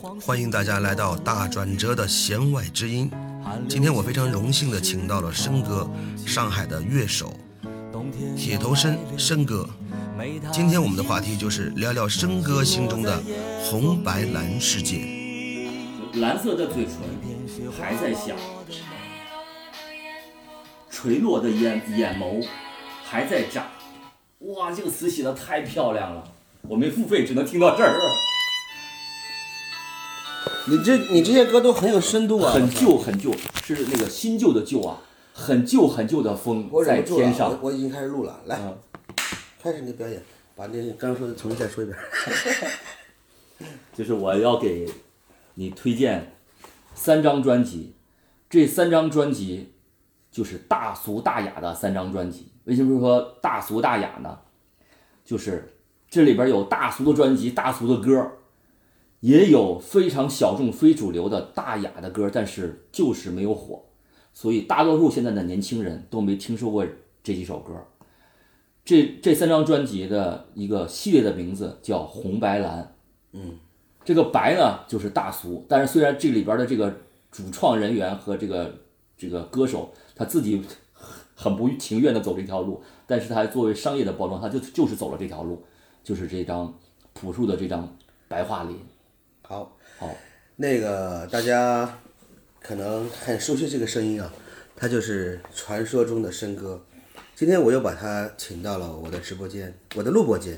欢迎大家来到大转折的弦外之音。今天我非常荣幸的请到了申哥，上海的乐手铁头申申哥。今天我们的话题就是聊聊申哥心中的红白蓝世界。蓝色的嘴唇还在笑，垂落的眼眼眸还在眨。哇，这个词写的太漂亮了，我没付费，只能听到这儿。你这你这些歌都很有深度啊，很旧很旧，是那个新旧的旧啊，很旧很旧的风在天上我。我已经开始录了，来，嗯开始你的表演，把那个刚刚说的重新再说一遍。就是我要给你推荐三张专辑，这三张专辑就是大俗大雅的三张专辑。为什么说大俗大雅呢？就是这里边有大俗的专辑、大俗的歌，也有非常小众、非主流的大雅的歌，但是就是没有火，所以大多数现在的年轻人都没听说过这几首歌。这这三张专辑的一个系列的名字叫红白蓝。嗯这个白呢就是大俗，但是虽然这里边的这个主创人员和这个这个歌手他自己很不情愿的走这条路，但是他作为商业的包装，他就就是走了这条路，就是这张朴树的这张白桦林。好，好，那个大家可能很熟悉这个声音啊，他就是传说中的申哥。今天我又把他请到了我的直播间，我的录播间。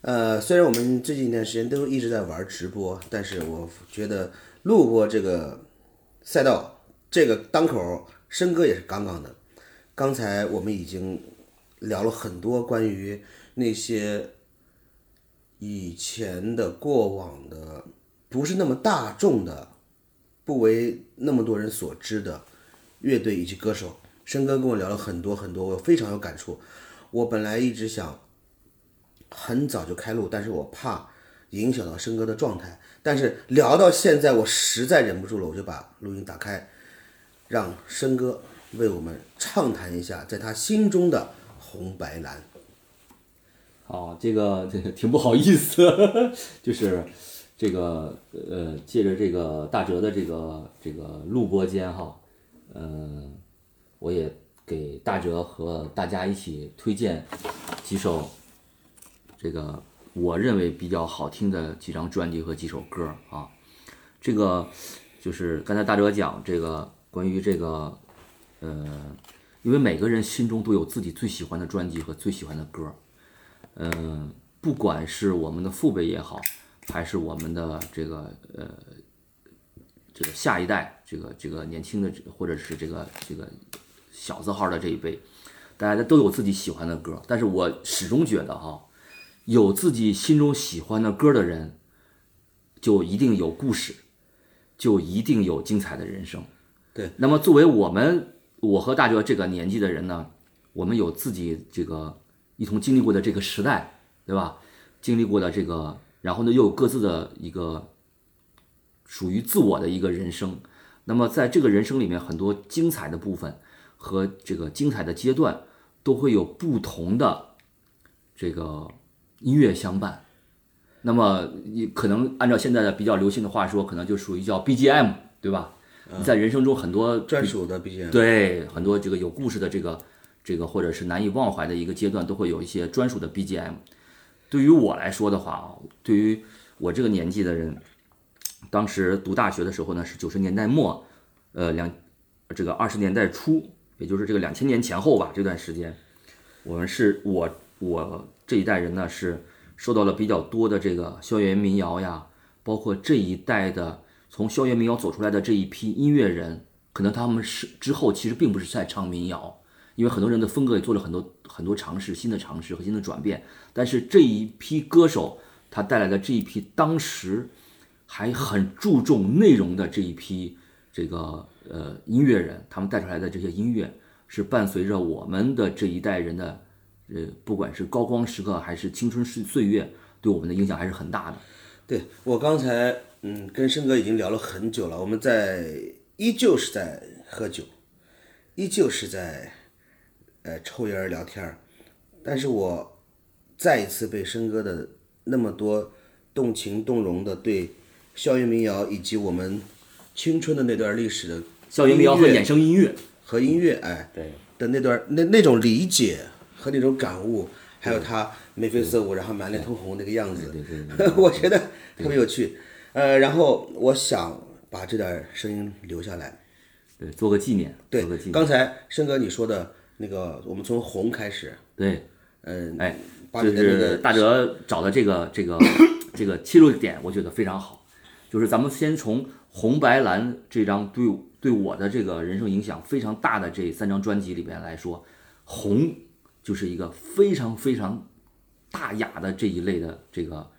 呃，虽然我们最近一段时间都一直在玩直播，但是我觉得录播这个赛道这个当口，申哥也是杠杠的。刚才我们已经聊了很多关于那些以前的过往的，不是那么大众的，不为那么多人所知的乐队以及歌手。申哥跟我聊了很多很多，我非常有感触。我本来一直想很早就开录，但是我怕影响到申哥的状态。但是聊到现在，我实在忍不住了，我就把录音打开，让申哥为我们畅谈一下在他心中的红白蓝。哦，这个这个挺不好意思，就是这个呃，借着这个大哲的这个这个录播间哈，嗯、我也给大哲和大家一起推荐几首这个我认为比较好听的几张专辑和几首歌啊。这个就是刚才大哲讲这个关于这个呃，因为每个人心中都有自己最喜欢的专辑和最喜欢的歌。嗯，不管是我们的父辈也好，还是我们的这个呃这个下一代，这个这个年轻的，或者是这个这个小字号的这一辈，大家都有自己喜欢的歌。但是我始终觉得哈，有自己心中喜欢的歌的人，就一定有故事，就一定有精彩的人生。对，那么作为我们我和大哲这个年纪的人呢，我们有自己这个一同经历过的这个时代，对吧？经历过的这个，然后呢又有各自的一个属于自我的一个人生。那么在这个人生里面，很多精彩的部分和这个精彩的阶段，都会有不同的这个音乐相伴。那么你可能按照现在的比较流行的话说，可能就属于叫 BGM，对吧？你在人生中很多专属的 BGM。对，很多这个有故事的这个这个，或者是难以忘怀的一个阶段，都会有一些专属的 BGM。对于我来说的话，对于我这个年纪的人，当时读大学的时候呢，是九十年代末，呃两这个二十年代初，也就是这个两千年前后吧，这段时间，我们是我我这一代人呢是受到了比较多的这个校园民谣呀，包括这一代的从校园民谣走出来的这一批音乐人，可能他们是之后其实并不是在唱民谣，因为很多人的风格也做了很多很多尝试，新的尝试和新的转变。但是这一批歌手，他带来的这一批当时还很注重内容的这一批这个呃音乐人，他们带出来的这些音乐，是伴随着我们的这一代人的呃，不管是高光时刻还是青春岁岁月，对我们的影响还是很大的。对我刚才嗯跟申哥已经聊了很久了，我们在依旧是在喝酒，依旧是在呃抽烟儿聊天儿，但是我再一次被申哥的那么多动情动容的对校园民谣以及我们青春的那段历史的校园民谣和衍生音乐和音乐，哎，对的那段那那种理解和那种感悟，还有他眉飞色舞，然后满脸通红那个样子，我觉得特别有趣。呃，然后我想把这点声音留下来，对，做个纪念。对。刚才申哥你说的那个，我们从红开始，对，嗯，哎，就是大哲找的这个这个 这个切入点，我觉得非常好。就是咱们先从红白蓝这张对对我的这个人生影响非常大的这三张专辑里边来说，红就是一个非常非常大雅的这一类的这个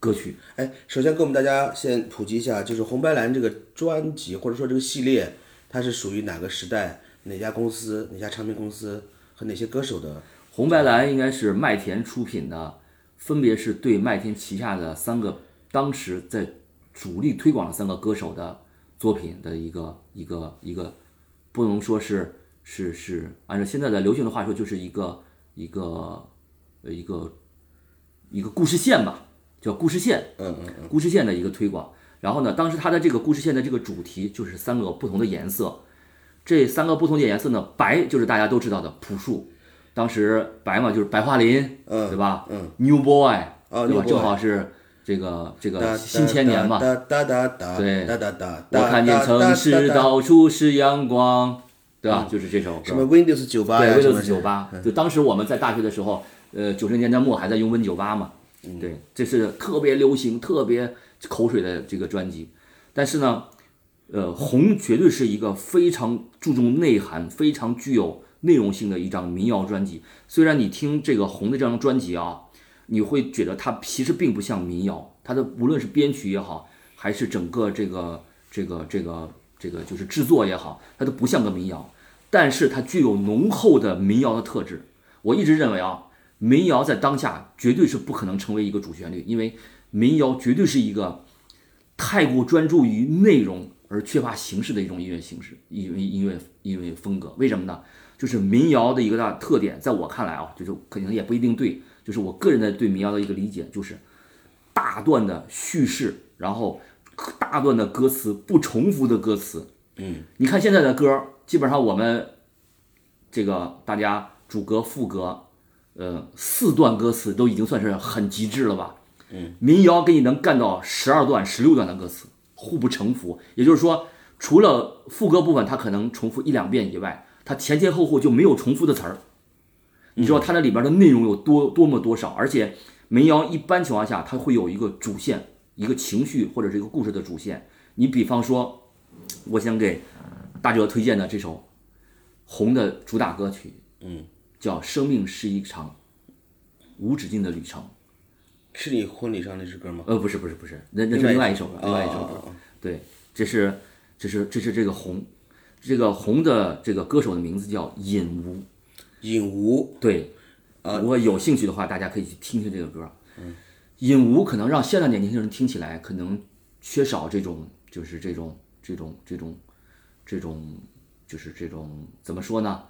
歌曲。哎，首先给我们大家先普及一下，就是红白蓝这个专辑或者说这个系列，它是属于哪个时代、哪家公司、哪家唱片公司和哪些歌手的？红白蓝应该是麦田出品的，分别是对麦田旗下的三个当时在主力推广的三个歌手的作品的一个一个一个，不能说是是是按照现在的流行的话说，就是一个一个呃一个一个故事线吧，叫故事线，嗯嗯嗯，故事线的一个推广。然后呢，当时它的这个故事线的这个主题就是三个不同的颜色，这三个不同的颜色呢，白就是大家都知道的朴树，当时白嘛就是白桦林，嗯对吧？嗯，New Boy，哦对吧？正好是这个这个新千年嘛。对我看见城市到处是阳光，对吧？就是这首歌。什么 Windows 九八呀，对，Windows 九八，就当时我们在大学的时候，呃，九十年代末还在用 Win 九八嘛，对，这是特别流行、特别口水的这个专辑。但是呢，呃，红绝对是一个非常注重内涵、非常具有内容性的一张民谣专辑。虽然你听这个红的这张专辑啊，你会觉得它其实并不像民谣，它的无论是编曲也好，还是整个这个这个这个这个就是制作也好，它都不像个民谣。但是它具有浓厚的民谣的特质。我一直认为啊，民谣在当下绝对是不可能成为一个主旋律，因为民谣绝对是一个太过专注于内容而缺乏形式的一种音乐形式、音乐音乐音乐风格。为什么呢？就是民谣的一个大特点，在我看来啊，就是可能也不一定对，就是我个人的对民谣的一个理解，就是大段的叙事，然后大段的歌词，不重复的歌词。嗯，你看现在的歌，基本上我们这个大家主歌副歌，呃，四段歌词都已经算是很极致了吧？嗯，民谣给你能干到十二段、十六段的歌词，互不重复。也就是说，除了副歌部分它可能重复一两遍以外，它前前后后就没有重复的词儿。你知道它那里边的内容有多多么多少？而且民谣一般情况下它会有一个主线，一个情绪或者是一个故事的主线。你比方说，我想给大哲推荐的这首红的主打歌曲，嗯，叫《生命是一场无止境的旅程》。是你婚礼上那支歌吗？呃，不是不是不是，那那是另外一首歌，另外一首歌。对，这是这是这是这个红，这个红的这个歌手的名字叫尹吴。尹吴，对，呃如果有兴趣的话，大家可以去听听这个歌。嗯，尹吴可能让现在年轻人听起来可能缺少这种，就是这种这种这种这种，就是这种怎么说呢？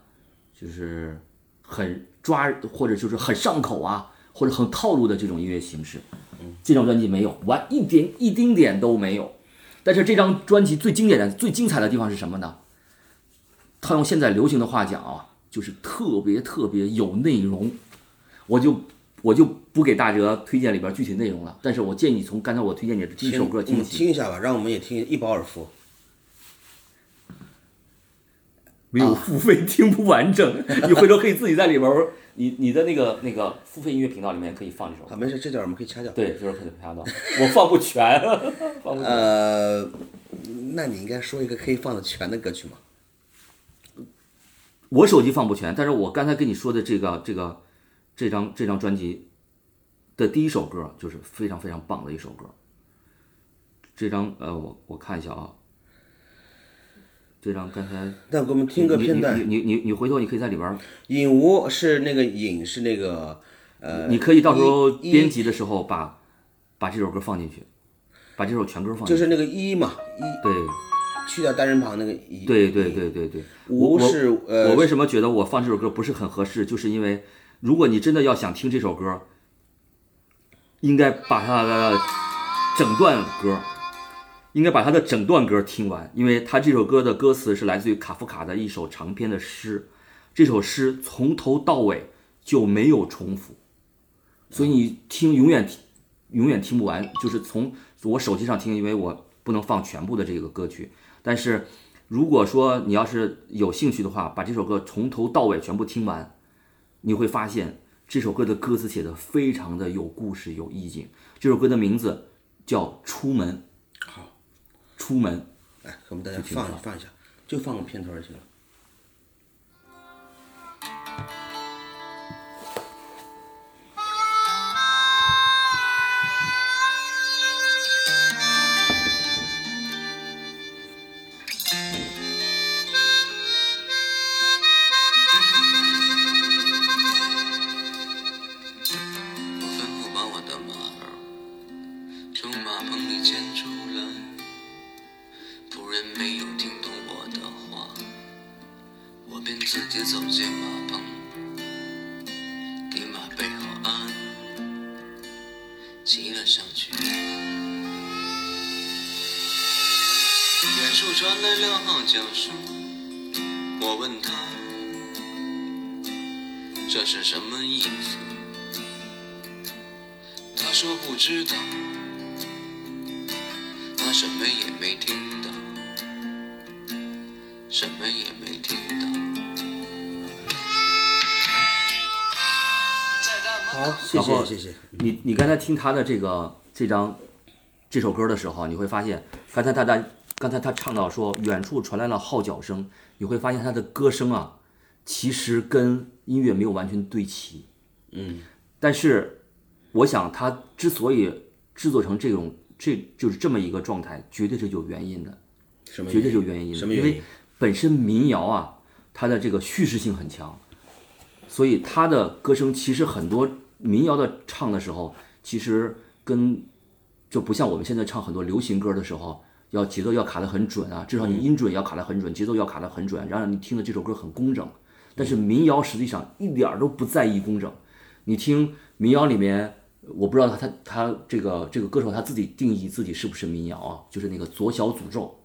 就是很抓或者就是很上口啊，或者很套路的这种音乐形式。嗯，这张专辑没有，完一点一丁点都没有。但是这张专辑最经典的、最精彩的地方是什么呢？他用现在流行的话讲啊，就是特别特别有内容。我就我就不给大哲推荐里边具体内容了，但是我建议你从刚才我推荐你的第一首歌听嗯起。听一下吧，让我们也听一饱耳福。没有付费听不完整，你回头可以自己在里边儿，你你的那个那个付费音乐频道里面可以放这首啊，没事，这段我们可以掐掉。对，就是可以掐掉，我放不全，放不全。呃，那你应该说一个可以放的全的歌曲吗？我手机放不全，但是我刚才跟你说的这个这个这张这张专辑的第一首歌就是非常非常棒的一首歌。这张呃，我我看一下啊，这张刚才那给我们听个片段。你你你你你回头你可以在里边儿，尹吴是那个影是那个呃，你可以到时候编辑的时候把把这首歌放进去，把这首全歌放进去。就是那个一嘛，一对去掉单人旁那个一。对对对对对，无是呃我为什么觉得我放这首歌不是很合适？就是因为如果你真的要想听这首歌，应该把它的整段歌应该把他的整段歌听完，因为他这首歌的歌词是来自于卡夫卡的一首长篇的诗，这首诗从头到尾就没有重复，所以你听永远听永远听不完。就是从我手机上听，因为我不能放全部的这个歌曲，但是如果说你要是有兴趣的话，把这首歌从头到尾全部听完，你会发现这首歌的歌词写的非常的有故事、有意境。这首歌的名字叫《出门》。好，出门。来，我们大家放放一下，就放个片头就行了。我便自己走进马棚，给马背后鞍，骑了上去。远处传来亮号角声，我问他这是什么意思，他说不知道，他什么也没听。谢谢谢谢你。你刚才听他的这个这张这首歌的时候，你会发现，刚才他在刚才他唱到说远处传来了号角声，你会发现他的歌声啊，其实跟音乐没有完全对齐。嗯，但是我想他之所以制作成这种这就是这么一个状态，绝对是有原因的。什么？绝对是有原因的。因为本身民谣啊，它的这个叙事性很强，所以他的歌声其实很多。民谣的唱的时候，其实跟就不像我们现在唱很多流行歌的时候，要节奏要卡得很准啊，至少你音准要卡得很准，节奏要卡得很准，然后你听的这首歌很工整。但是民谣实际上一点都不在意工整。你听民谣里面，我不知道他他他这个这个歌手他自己定义自己是不是民谣啊？就是那个左小诅咒，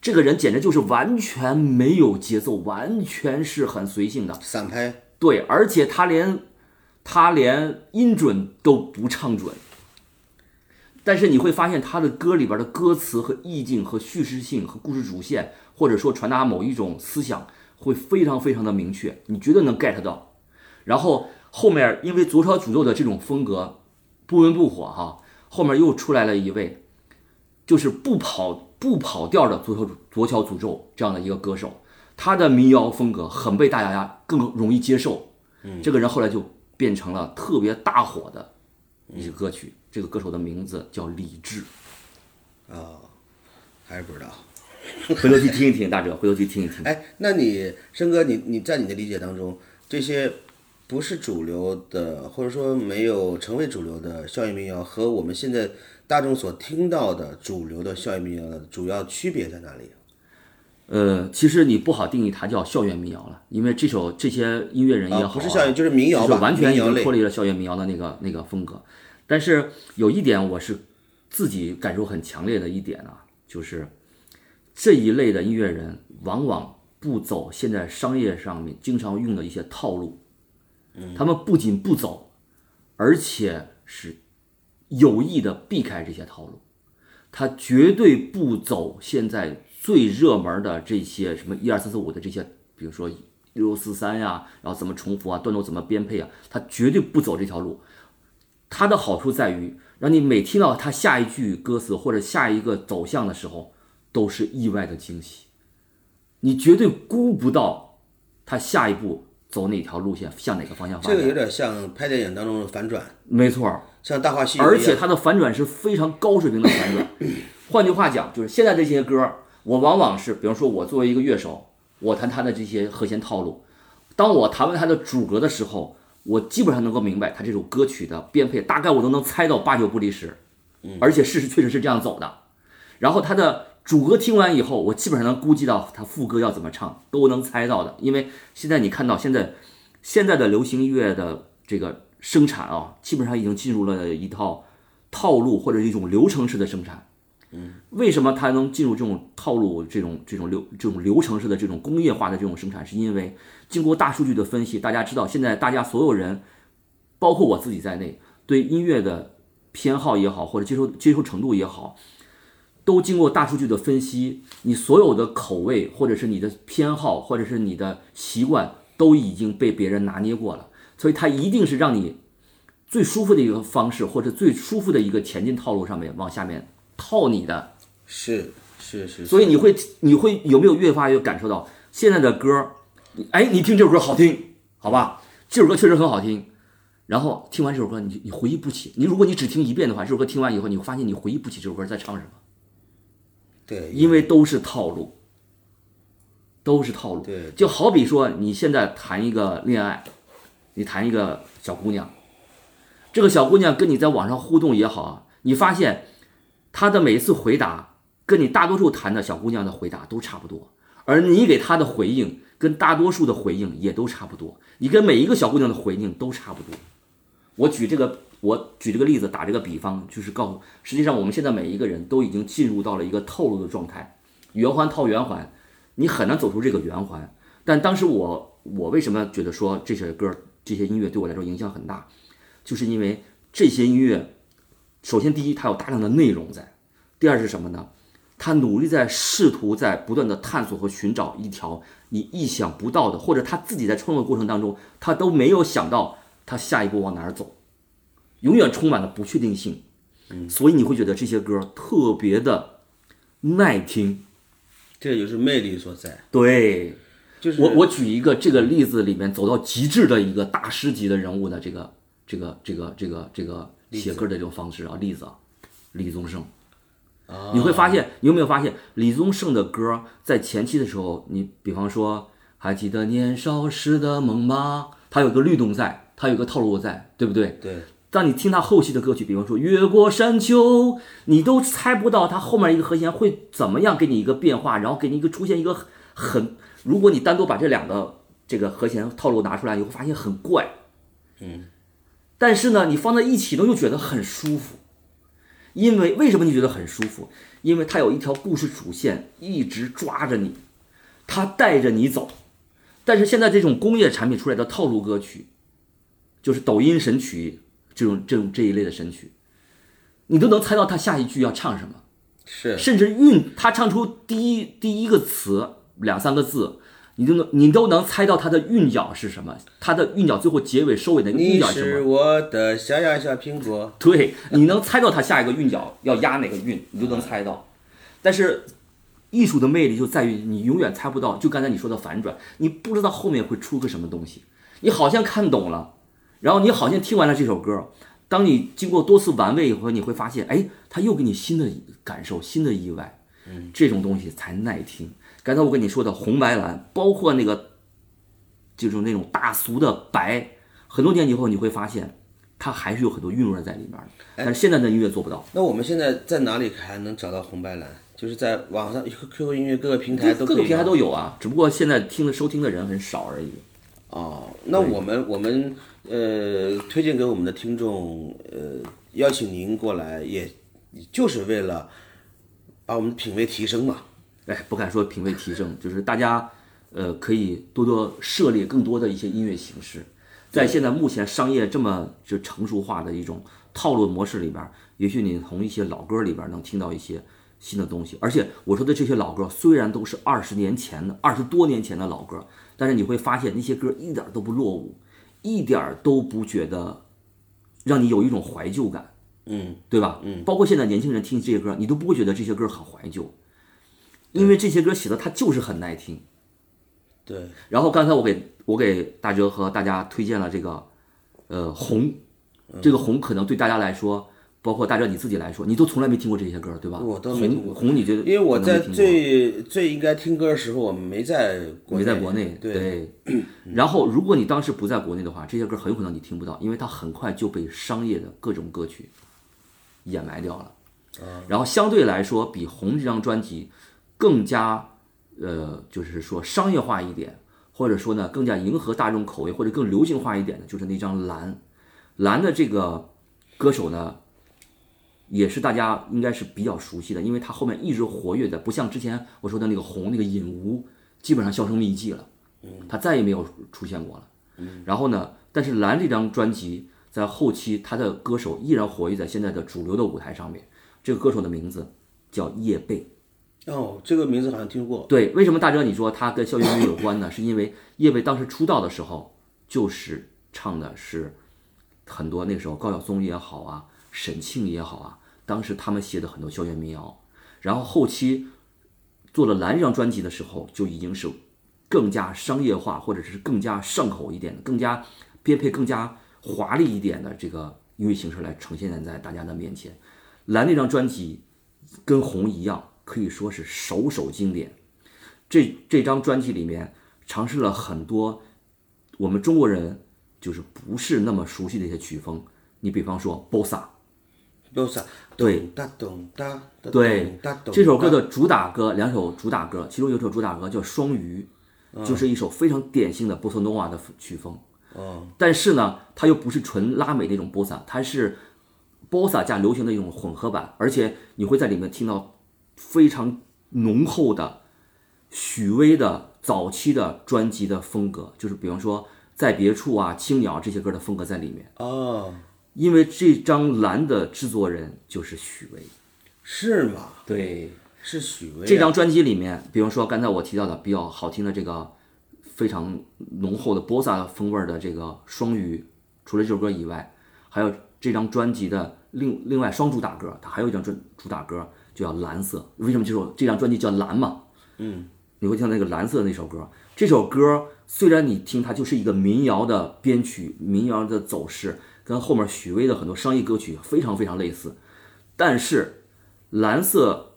这个人简直就是完全没有节奏，完全是很随性的散拍。对，而且他连。他连音准都不唱准，但是你会发现他的歌里边的歌词和意境和叙事性和故事主线，或者说传达某一种思想，会非常非常的明确，你绝对能 get 到。然后后面因为左小诅咒的这种风格不温不火哈，后面又出来了一位，就是不跑不跑调的左小左小诅咒这样的一个歌手，他的民谣风格很被大家更容易接受。嗯，这个人后来就。变成了特别大火的一些歌曲，这个歌手的名字叫李志。啊，还是不知道，回头去听一听，大哲，回头去听一听。哎，那你申哥，你你在你的理解当中，这些不是主流的，或者说没有成为主流的校园民谣，和我们现在大众所听到的主流的校园民谣的主要区别在哪里？呃，其实你不好定义它叫校园民谣了，因为这首这些音乐人也好，不是校园就是民谣吧，完全已经脱离了校园民谣的那个那个风格。但是有一点我是自己感受很强烈的一点啊，就是这一类的音乐人往往不走现在商业上面经常用的一些套路，他们不仅不走，而且是有意的避开这些套路，他绝对不走现在。最热门的这些什么一二三四五的这些，比如说六四三呀，然后怎么重复啊，段落怎么编配啊，他绝对不走这条路。它的好处在于，让你每听到他下一句歌词或者下一个走向的时候，都是意外的惊喜。你绝对估不到他下一步走哪条路线，向哪个方向发展。这个有点像拍电影当中的反转，没错，像《大话西游》而且它的反转是非常高水平的反转。换句话讲，就是现在这些歌。我往往是，比方说，我作为一个乐手，我弹他的这些和弦套路。当我弹完他的主歌的时候，我基本上能够明白他这首歌曲的编配，大概我都能猜到八九不离十。而且事实确实是这样走的。然后他的主歌听完以后，我基本上能估计到他副歌要怎么唱，都能猜到的。因为现在你看到现在现在的流行音乐的这个生产啊，基本上已经进入了一套套路或者一种流程式的生产。嗯，为什么它能进入这种套路、这种这种流、这种流程式的这种工业化的这种生产？是因为经过大数据的分析，大家知道，现在大家所有人，包括我自己在内，对音乐的偏好也好，或者接受接受程度也好，都经过大数据的分析，你所有的口味，或者是你的偏好，或者是你的习惯，都已经被别人拿捏过了，所以它一定是让你最舒服的一个方式，或者最舒服的一个前进套路上面往下面。套你的，是是是，所以你会你会有没有越发越感受到现在的歌哎，你听这首歌好听，好吧？这首歌确实很好听。然后听完这首歌，你你回忆不起。你如果你只听一遍的话，这首歌听完以后，你会发现你回忆不起这首歌在唱什么。对，因为都是套路，都是套路。对，就好比说你现在谈一个恋爱，你谈一个小姑娘，这个小姑娘跟你在网上互动也好，你发现。她的每一次回答跟你大多数谈的小姑娘的回答都差不多，而你给她的回应跟大多数的回应也都差不多。你跟每一个小姑娘的回应都差不多。我举这个，我举这个例子，打这个比方，就是告诉，实际上我们现在每一个人都已经进入到了一个套路的状态，圆环套圆环，你很难走出这个圆环。但当时我，我为什么觉得说这些歌、这些音乐对我来说影响很大，就是因为这些音乐。首先，第一，它有大量的内容在；第二是什么呢？他努力在试图在不断的探索和寻找一条你意想不到的，或者他自己在创作过程当中他都没有想到他下一步往哪儿走，永远充满了不确定性。嗯，所以你会觉得这些歌特别的耐听，这就是魅力所在。对，就是我我举一个这个例子里面走到极致的一个大师级的人物的这个这个这个这个这个。写歌的这种方式啊，例子啊，李宗盛，你会发现，你有没有发现，李宗盛的歌在前期的时候，你比方说，还记得年少时的梦吗？他有个律动在，他有个套路在，对不对？对。当你听他后期的歌曲，比方说《越过山丘》，你都猜不到他后面一个和弦会怎么样给你一个变化，然后给你一个出现一个很，如果你单独把这两个这个和弦套路拿出来，你会发现很怪。嗯。但是呢，你放在一起呢，又觉得很舒服，因为为什么你觉得很舒服？因为它有一条故事主线一直抓着你，它带着你走。但是现在这种工业产品出来的套路歌曲，就是抖音神曲这种这种这一类的神曲，你都能猜到他下一句要唱什么，是，甚至韵，他唱出第一第一个词两三个字。你都能，你都能猜到他的韵脚是什么？他的韵脚最后结尾收尾的韵脚是什么？你是我的小呀小苹果。对，你能猜到他下一个韵脚要压哪个韵，你都能猜到。但是，艺术的魅力就在于你永远猜不到。就刚才你说的反转，你不知道后面会出个什么东西。你好像看懂了，然后你好像听完了这首歌，当你经过多次玩味以后，你会发现，哎，它又给你新的感受、新的意外。嗯，这种东西才耐听。刚才我跟你说的红白蓝，包括那个，就是那种大俗的白，很多年以后你会发现，它还是有很多韵味在里面但是现在的音乐做不到。那我们现在在哪里还能找到红白蓝？就是在网上，QQ 音乐各个平台都各个平台都有啊，只不过现在听的收听的人很少而已。哦，那我们我们呃推荐给我们的听众，呃邀请您过来，也就是为了把我们的品味提升嘛。哎，不敢说品味提升，就是大家，呃，可以多多涉猎更多的一些音乐形式。在现在目前商业这么就成熟化的一种套路模式里边，也许你从一些老歌里边能听到一些新的东西。而且我说的这些老歌，虽然都是二十年前的、二十多年前的老歌，但是你会发现那些歌一点都不落伍，一点都不觉得让你有一种怀旧感。嗯，对吧？嗯，包括现在年轻人听这些歌，你都不会觉得这些歌很怀旧。因为这些歌写的它就是很耐听，对。然后刚才我给我给大哲和大家推荐了这个，呃，红，这个红可能对大家来说，包括大哲你自己来说，你都从来没听过这些歌，对吧？我都没听过。红，你觉得？因为我在最最应该听歌的时候，我没在没在国内。对。然后，如果你当时不在国内的话，这些歌很有可能你听不到，因为它很快就被商业的各种歌曲掩埋掉了。然后相对来说，比红这张专辑。更加，呃，就是说商业化一点，或者说呢，更加迎合大众口味，或者更流行化一点的，就是那张蓝，蓝的这个歌手呢，也是大家应该是比较熟悉的，因为它后面一直活跃的，不像之前我说的那个红那个隐无，基本上销声匿迹了，它再也没有出现过了。嗯然后呢，但是蓝这张专辑在后期，他的歌手依然活跃在现在的主流的舞台上面。这个歌手的名字叫叶蓓。哦，这个名字好像听过。对，为什么大哲你说他跟校园民有关呢？是因为叶蓓当时出道的时候，就是唱的是很多那个时候高晓松也好啊，沈庆也好啊，当时他们写的很多校园民谣。然后后期做了蓝这张专辑的时候，就已经是更加商业化，或者是更加上口一点的，更加编配更加华丽一点的这个音乐形式来呈现在大家的面前。蓝那张专辑跟红一样。可以说是首首经典。这这张专辑里面尝试了很多我们中国人就是不是那么熟悉的一些曲风。你比方说，bossa，bossa，对，哒咚哒，对，这首歌的主打歌两首主打歌，其中有一首主打歌叫《双鱼》，就是一首非常典型的波萨诺瓦的曲风。哦，但是呢，它又不是纯拉美那种波萨，它是波萨加流行的一种混合版，而且你会在里面听到。非常浓厚的许巍的早期的专辑的风格，就是比方说在别处啊、青鸟这些歌的风格在里面哦。因为这张蓝的制作人就是许巍，是吗？对，是许巍。这张专辑里面，比方说刚才我提到的比较好听的这个非常浓厚的波萨风味的这个双鱼，除了这首歌以外，还有这张专辑的另另外双主打歌，它还有一张专主打歌。就叫蓝色，为什么这首这张专辑叫蓝嘛？嗯，你会听到那个蓝色那首歌。这首歌虽然你听它就是一个民谣的编曲，民谣的走势跟后面许巍的很多商业歌曲非常非常类似，但是蓝色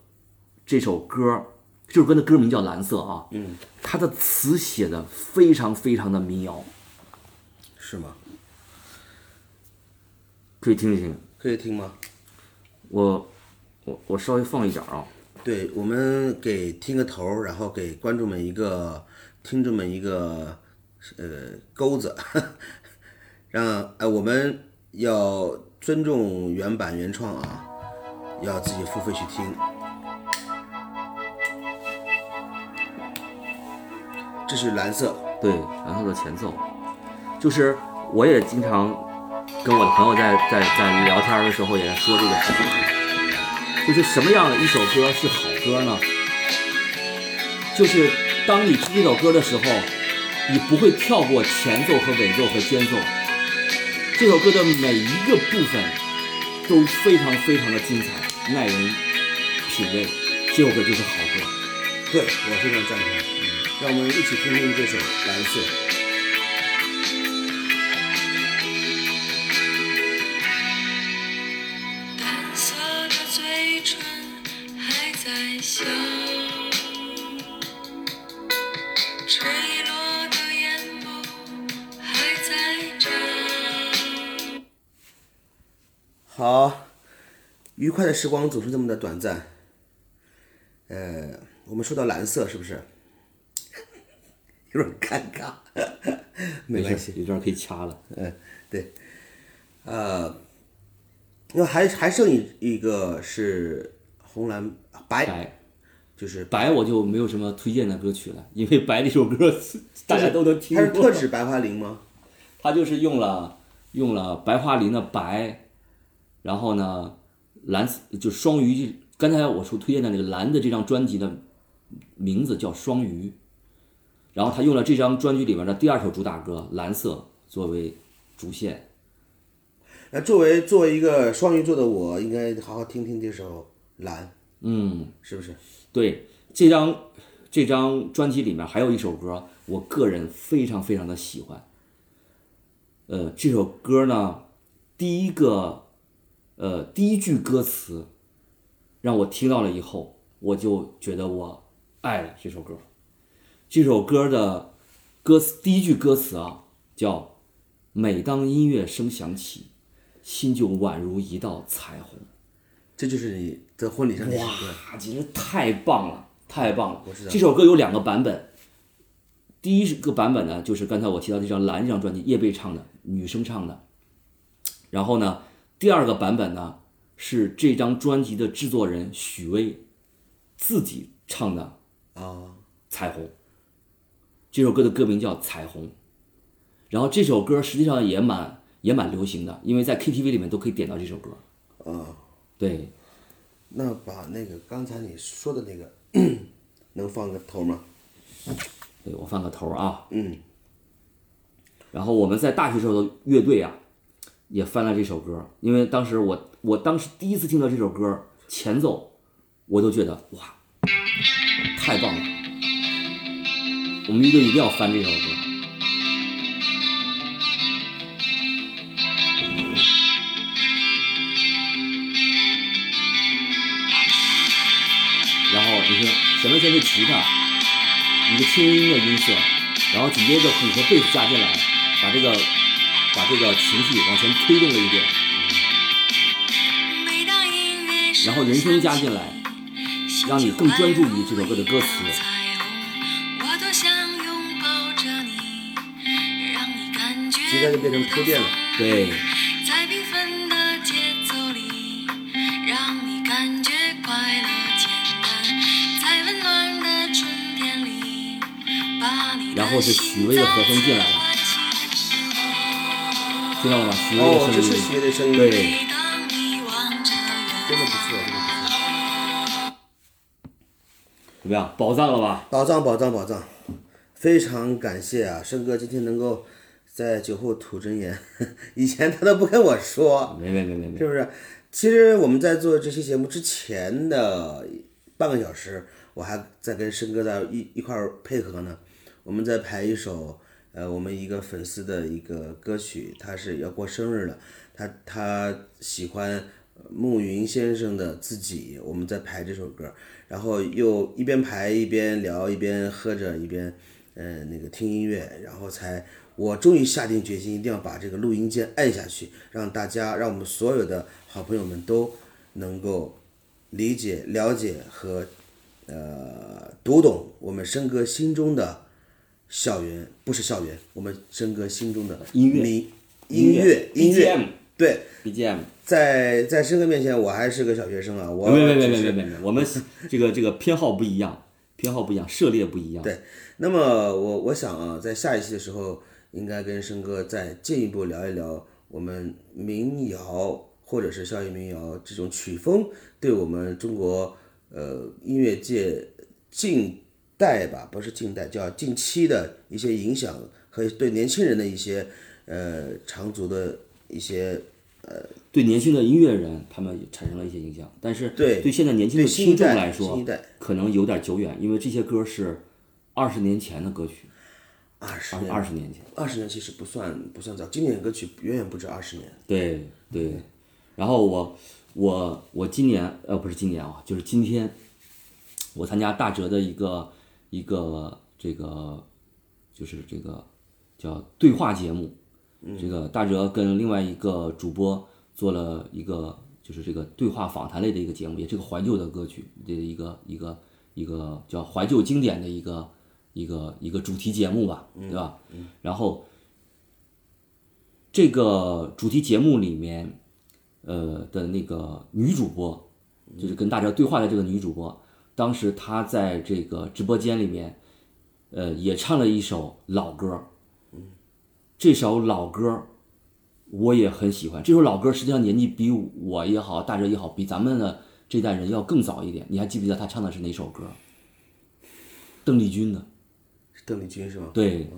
这首歌，这首歌的歌名叫蓝色啊，嗯，它的词写的非常非常的民谣，是吗？可以听一听，可以听吗？我。我我稍微放一点啊，对我们给听个头，然后给观众们一个、听众们一个呃钩子，让哎我们要尊重原版原创啊，要自己付费去听。这是蓝色，对蓝色的前奏，就是我也经常跟我的朋友在在在聊天的时候也在说这个事情。就是什么样的一首歌是好歌呢？就是当你听这首歌的时候，你不会跳过前奏和尾奏和间奏。这首歌的每一个部分都非常非常的精彩，耐人品味。这首歌就是好歌。对我非常赞同。让我们一起听听这首《蓝色》。好，愉快的时光总是这么的短暂。呃，我们说到蓝色，是不是 有点尴尬？没关系，有段可以掐了。嗯，对。呃，那还还剩一一个是红蓝白，就是白，我就没有什么推荐的歌曲了，因为白这首歌大家都能听过。它是特指白桦林吗？它就是用了用了白桦林的白。然后呢，蓝就双鱼，刚才我说推荐的那个蓝的这张专辑的名字叫双鱼，然后他用了这张专辑里面的第二首主打歌《蓝色》作为主线。那作为作为一个双鱼座的我，应该好好听听这首蓝，嗯，是不是？对，这张这张专辑里面还有一首歌，我个人非常非常的喜欢。呃，这首歌呢，第一个。呃，第一句歌词让我听到了以后，我就觉得我爱了这首歌。这首歌的歌词第一句歌词啊，叫“每当音乐声响起，心就宛如一道彩虹”。这就是你在婚礼上的哇，简直太棒了，太棒了！我知道这首歌有两个版本，第一个版本呢，就是刚才我提到这张蓝这张专辑叶蓓唱的，女生唱的。然后呢？第二个版本呢，是这张专辑的制作人许巍自己唱的啊，《彩虹》。这首歌的歌名叫《彩虹》，然后这首歌实际上也蛮也蛮流行的，因为在 KTV 里面都可以点到这首歌。啊，对，那把那个刚才你说的那个 能放个头吗？对我放个头啊。嗯。然后我们在大学时候的乐队啊，也翻了这首歌，因为当时我我当时第一次听到这首歌前奏，我都觉得哇，太棒了！我们乐队一定要翻这首歌。然后你听，前面先是吉他，一个轻音的音色，然后紧接着鼓和贝斯加进来，把这个把这个情绪往前推动了一点，然后人声加进来，让你更专注于这首歌的歌词。现在就变成铺垫了。对。然后是许巍的和声进来了，听到了吗？许巍的声音。哦，这是许巍的声音。对。真的不错，真的不错。怎么样？宝藏了吧？宝藏，宝藏，宝藏！非常感谢啊，生哥今天能够在酒后吐真言，以前他都不跟我说。没没没没没。是不是？其实我们在做这期节目之前的半个小时，我还在跟生哥在一一块儿配合呢。我们在排一首，呃，我们一个粉丝的一个歌曲，他是要过生日了，他他喜欢暮云先生的自己，我们在排这首歌，然后又一边排一边聊，一边喝着，一边，呃，那个听音乐，然后才，我终于下定决心，一定要把这个录音键按下去，让大家，让我们所有的好朋友们都能够理解、了解和，呃，读懂我们生哥心中的。校园不是校园，我们真哥心中的音乐，音乐，音乐，对，BGM，在在申哥面前，我还是个小学生啊，我没没没没没没没，我们 这个这个偏好不一样，偏好不一样，涉猎不一样。对，那么我我想啊，在下一期的时候，应该跟申哥再进一步聊一聊我们民谣或者是校园民谣这种曲风对我们中国呃音乐界近。代吧，不是近代，叫近期的一些影响和对年轻人的一些呃长足的一些呃对年轻的音乐人他们产生了一些影响，但是对对现在年轻的听众来说可能有点久远，因为这些歌是二十年前的歌曲，二十二十年前，二十年其实不算不算早，经典歌曲远远不止二十年。对对，然后我我我今年呃不是今年啊，就是今天我参加大哲的一个。一个这个就是这个叫对话节目，这个大哲跟另外一个主播做了一个就是这个对话访谈类的一个节目，也是个怀旧的歌曲的一个一个一个叫怀旧经典的一个一个一个主题节目吧，对吧？然后这个主题节目里面，呃的那个女主播，就是跟大哲对话的这个女主播。当时他在这个直播间里面，呃，也唱了一首老歌。这首老歌我也很喜欢。这首老歌实际上年纪比我也好，大哲也好，比咱们的这代人要更早一点。你还记不记得他唱的是哪首歌？邓丽君的。邓丽君是吗？对。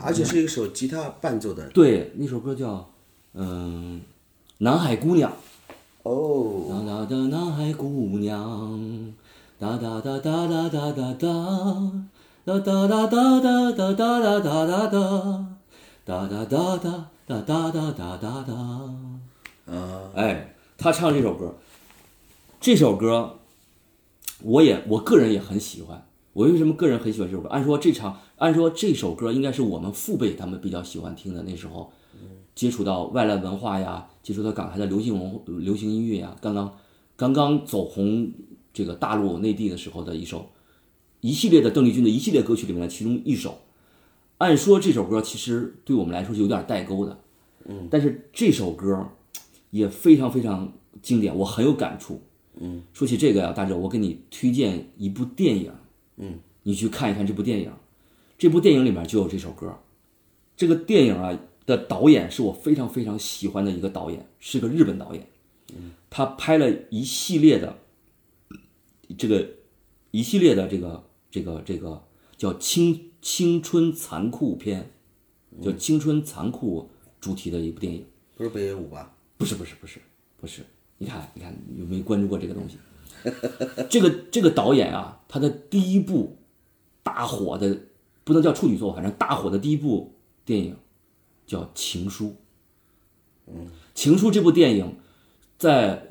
而且是一首吉他伴奏的。对，那首歌叫嗯，《南海姑娘》。哦。哒哒的南海姑娘，哒哒哒哒哒哒哒哒，哒哒哒哒哒哒哒哒哒哒哒，哒哒哒哒哒哒哒哒哒哒。啊，哎，他唱这首歌，这首歌，我也我个人也很喜欢。我为什么个人很喜欢这首歌？按说这场，按说这首歌应该是我们父辈他们比较喜欢听的，那时候。接触到外来文化呀，接触到港台的流行文流行音乐呀，刚刚刚刚走红这个大陆内地的时候的一首一系列的邓丽君的一系列歌曲里面的其中一首，按说这首歌其实对我们来说是有点代沟的，嗯，但是这首歌也非常非常经典，我很有感触。嗯，说起这个呀，大哲，我给你推荐一部电影，嗯，你去看一看这部电影。这部电影里面就有这首歌。这个电影啊的导演是我非常非常喜欢的一个导演，是个日本导演。嗯，他拍了一系列的这个一系列的这个这个这个叫青青春残酷片，叫青春残酷主题的一部电影。不是北野武吧？不是不是不是不是，你看你看有没有关注过这个东西？这个这个导演啊，他的第一部大火的不能叫处女作，反正大火的第一部电影叫《情书》。嗯，《情书》这部电影在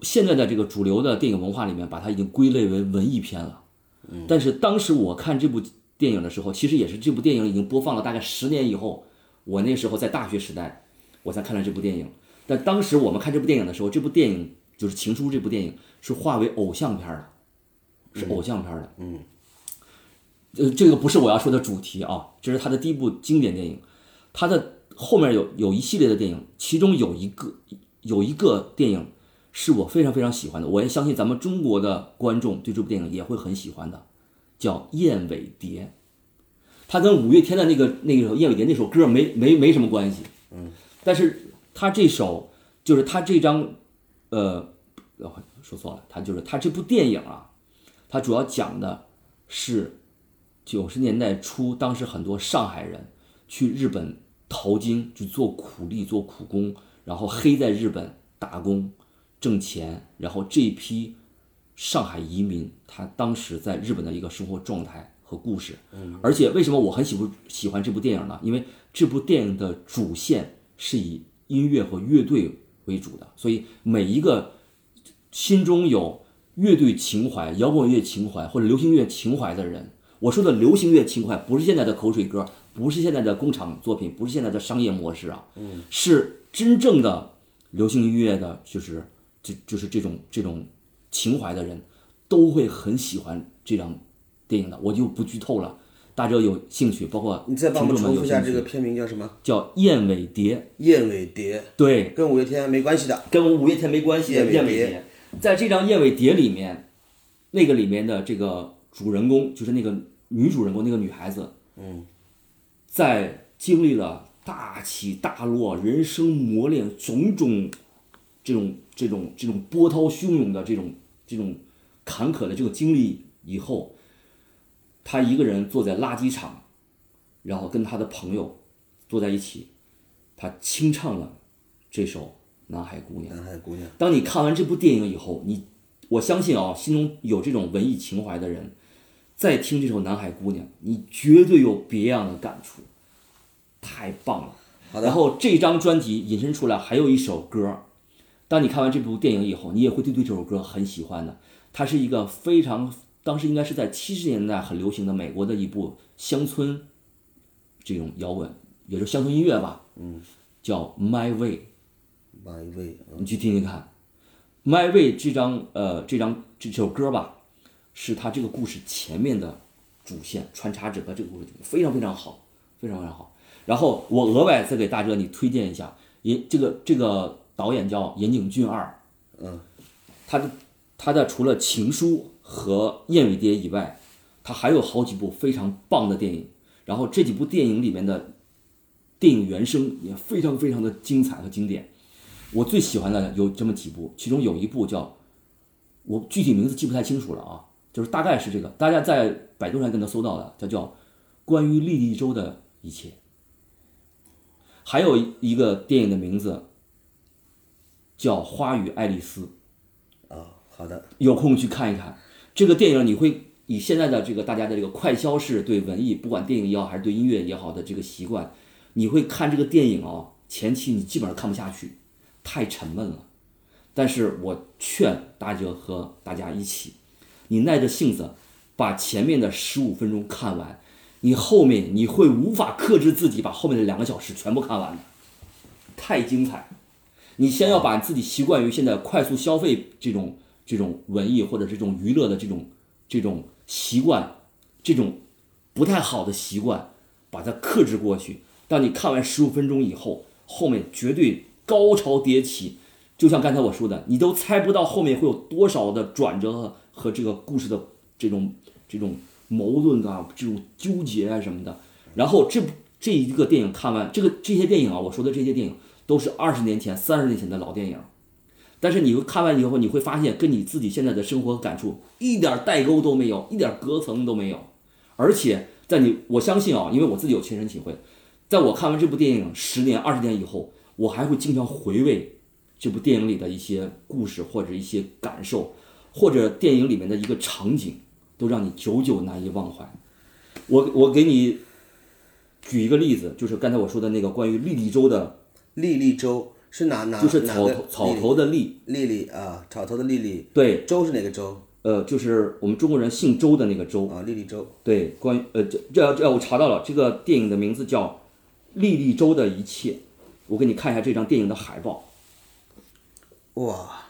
现在的这个主流的电影文化里面，把它已经归类为文艺片了。嗯，但是当时我看这部电影的时候，其实也是这部电影已经播放了大概十年以后，我那时候在大学时代，我才看了这部电影。但当时我们看这部电影的时候，这部电影就是《情书》这部电影是化为偶像片的，是偶像片的。嗯，呃，这个不是我要说的主题啊，这是他的第一部经典电影。他的后面有有一系列的电影，其中有一个有一个电影是我非常非常喜欢的，我也相信咱们中国的观众对这部电影也会很喜欢的，叫《燕尾蝶》。它跟五月天的那个那个《燕尾蝶》那首歌没没没什么关系，嗯，但是他这首就是他这张，呃，说错了，他就是他这部电影啊，它主要讲的是九十年代初，当时很多上海人去日本淘金，去做苦力、做苦工，然后黑在日本打工挣钱，然后这一批上海移民他当时在日本的一个生活状态和故事。嗯，而且为什么我很喜不喜欢这部电影呢？因为这部电影的主线是以音乐和乐队为主的，所以每一个心中有乐队情怀、摇滚乐情怀或者流行乐情怀的人，我说的流行乐情怀不是现在的口水歌，不是现在的工厂作品，不是现在的商业模式啊，嗯，是真正的流行音乐的，就是这就是这种这种情怀的人，都会很喜欢这张电影的。我就不剧透了，大家有兴趣，包括你再帮我们重复一下这个片名叫什么？叫《燕尾蝶》，燕尾蝶，对，跟五月天没关系的。跟五月天没关系的燕尾蝶，在这张燕尾蝶里面，那个里面的这个主人公就是那个女主人公那个女孩子，嗯，在经历了大起大落、人生磨练种种这种这种这种波涛汹涌的这种这种坎坷的这个经历以后，她一个人坐在垃圾场，然后跟她的朋友坐在一起，她清唱了这首《南海姑娘》。南海姑娘，当你看完这部电影以后，你我相信啊，心中有这种文艺情怀的人，再听这首《南海姑娘》，你绝对有别样的感触，太棒了。好的然后这张专辑引申出来还有一首歌，当你看完这部电影以后，你也会对对这首歌很喜欢的。它是一个非常当时应该是在七十年代很流行的美国的一部乡村这种摇滚，也就是乡村音乐吧，嗯，叫《My Way》。My Way、嗯你去听听看，《My Way》这张呃这张这首歌吧，是他这个故事前面的主线穿插整个这个故事，非常非常好，非常非常好。然后我额外再给大哲你推荐一下，严这个这个导演叫岩井俊二，嗯，他的他的除了《情书》和《燕尾蝶》以外，他还有好几部非常棒的电影。然后这几部电影里面的电影原声也非常非常的精彩和经典。我最喜欢的有这么几部，其中有一部叫，我具体名字记不太清楚了啊，就是大概是这个，大家在百度上跟能搜到的，它叫《关于莉莉周的一切》。还有一个电影的名字叫《花与爱丽丝》，啊，好的，有空去看一看这个电影，你会以现在的这个大家的这个快消式对文艺，不管电影也好还是对音乐也好的这个习惯，你会看这个电影哦，前期你基本上看不下去，太沉闷了。但是我劝大家和大家一起，你耐着性子把前面的十五分钟看完，你后面你会无法克制自己把后面的两个小时全部看完的，太精彩。你先要把自己习惯于现在快速消费这种这种文艺或者这种娱乐的这种这种习惯，这种不太好的习惯，把它克制过去。当你看完十五分钟以后，后面绝对高潮迭起，就像刚才我说的，你都猜不到后面会有多少的转折和和这个故事的这种这种矛盾啊，这种纠结啊什么的。然后这部这一个电影看完，这个这些电影啊，我说的这些电影都是二十年前、三十年前的老电影，但是你会看完以后，你会发现跟你自己现在的生活感触一点代沟都没有，一点隔层都没有。而且在你，我相信啊，因为我自己有亲身体会，在我看完这部电影十年、二十年以后，我还会经常回味这部电影里的一些故事或者一些感受，或者电影里面的一个场景，都让你久久难以忘怀。我我给你举一个例子，就是刚才我说的那个关于莉莉周的莉莉周是哪哪？就是草头草头的莉莉莉啊，草头的莉莉。对，周是哪个周？呃，就是我们中国人姓周的那个周啊，莉莉周。对，关于呃这这这我查到了，这个电影的名字叫《莉莉周的一切》，我给你看一下这张电影的海报。哇，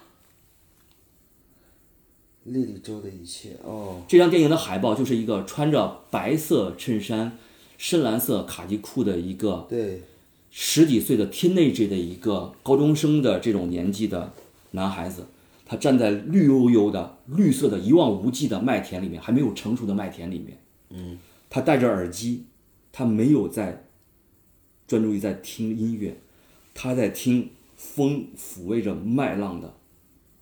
莉莉周的一切哦，这张电影的海报就是一个穿着白色衬衫、深蓝色卡其裤的一个对十几岁的 teenage 的一个高中生的这种年纪的男孩子。他站在绿油油的、绿色的、一望无际的麦田里面，还没有成熟的麦田里面。嗯，他戴着耳机，他没有在专注于在听音乐，他在听风抚慰着麦浪的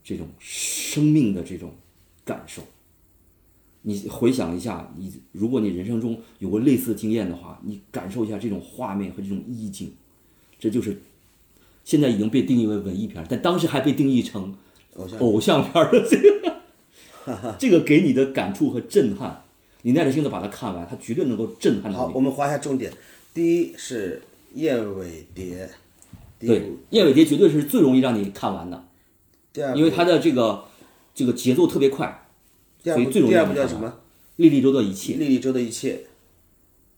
这种生命的这种感受。你回想一下，你如果你人生中有过类似经验的话，你感受一下这种画面和这种意境，这就是现在已经被定义为文艺片，但当时还被定义成。偶像片的这个，这个给你的感触和震撼，你耐着性子把它看完，它绝对能够震撼到你。好，我们划一下重点。第一是燕尾蝶，对，燕尾蝶绝对是最容易让你看完的。第二，因为它的这个这个节奏特别快，所以最容易让你看完。莉莉周的一切。莉莉周的一切。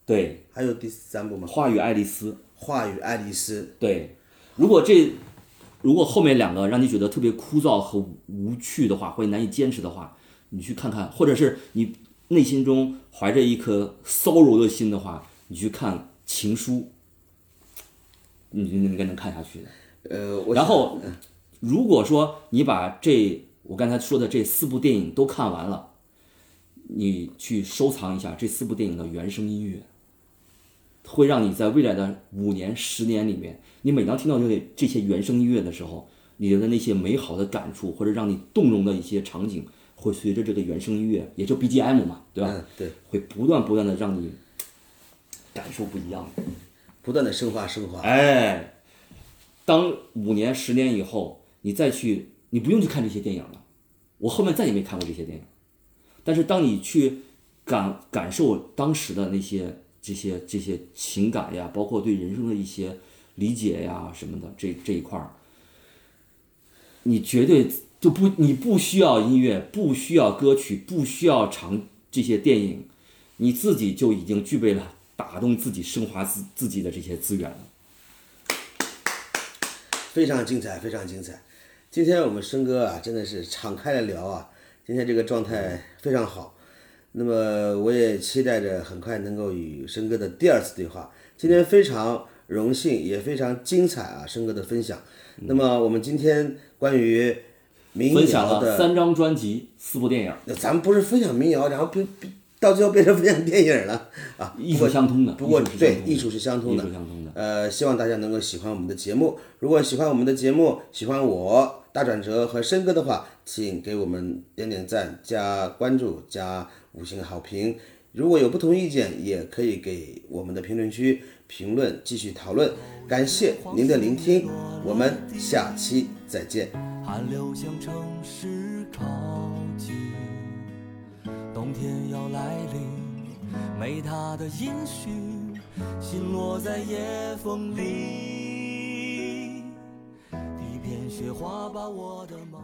对。还有第三部吗？话与爱丽丝。话与爱丽丝。对，如果这。如果后面两个让你觉得特别枯燥和无趣的话，或者难以坚持的话，你去看看；或者是你内心中怀着一颗骚柔的心的话，你去看《情书》，你你应该能看下去的。呃，然后，如果说你把这我刚才说的这四部电影都看完了，你去收藏一下这四部电影的原声音乐。会让你在未来的五年、十年里面，你每当听到这些这些原声音乐的时候，你的那些美好的感触或者让你动容的一些场景，会随着这个原声音乐，也就 BGM 嘛，对吧？嗯，对，会不断不断的让你感受不一样，不断的升华升华。哎，当五年、十年以后，你再去，你不用去看这些电影了。我后面再也没看过这些电影，但是当你去感感受当时的那些。这些这些情感呀，包括对人生的一些理解呀什么的，这这一块儿，你绝对就不，你不需要音乐，不需要歌曲，不需要长这些电影，你自己就已经具备了打动自己、升华自自己的这些资源了。非常精彩，非常精彩。今天我们生哥啊，真的是敞开了聊啊，今天这个状态非常好。那么我也期待着很快能够与生哥的第二次对话。今天非常荣幸，也非常精彩啊，生哥的分享。那么我们今天关于民谣的三张专辑、四部电影，那咱们不是分享民谣，然后变到最后变成分享电影了啊？艺术相通的，不过对，艺术是相通的。艺术相通的。呃，希望大家能够喜欢我们的节目。如果喜欢我们的节目，喜欢我大转折和申哥的话，请给我们点点赞、加关注、加。五星好评，如果有不同意见，也可以给我们的评论区评论，继续讨论。感谢您的聆听，我们下期再见。寒流向城市靠近，冬天要来临，没它的音讯，心落在夜风里，片雪花把我的梦。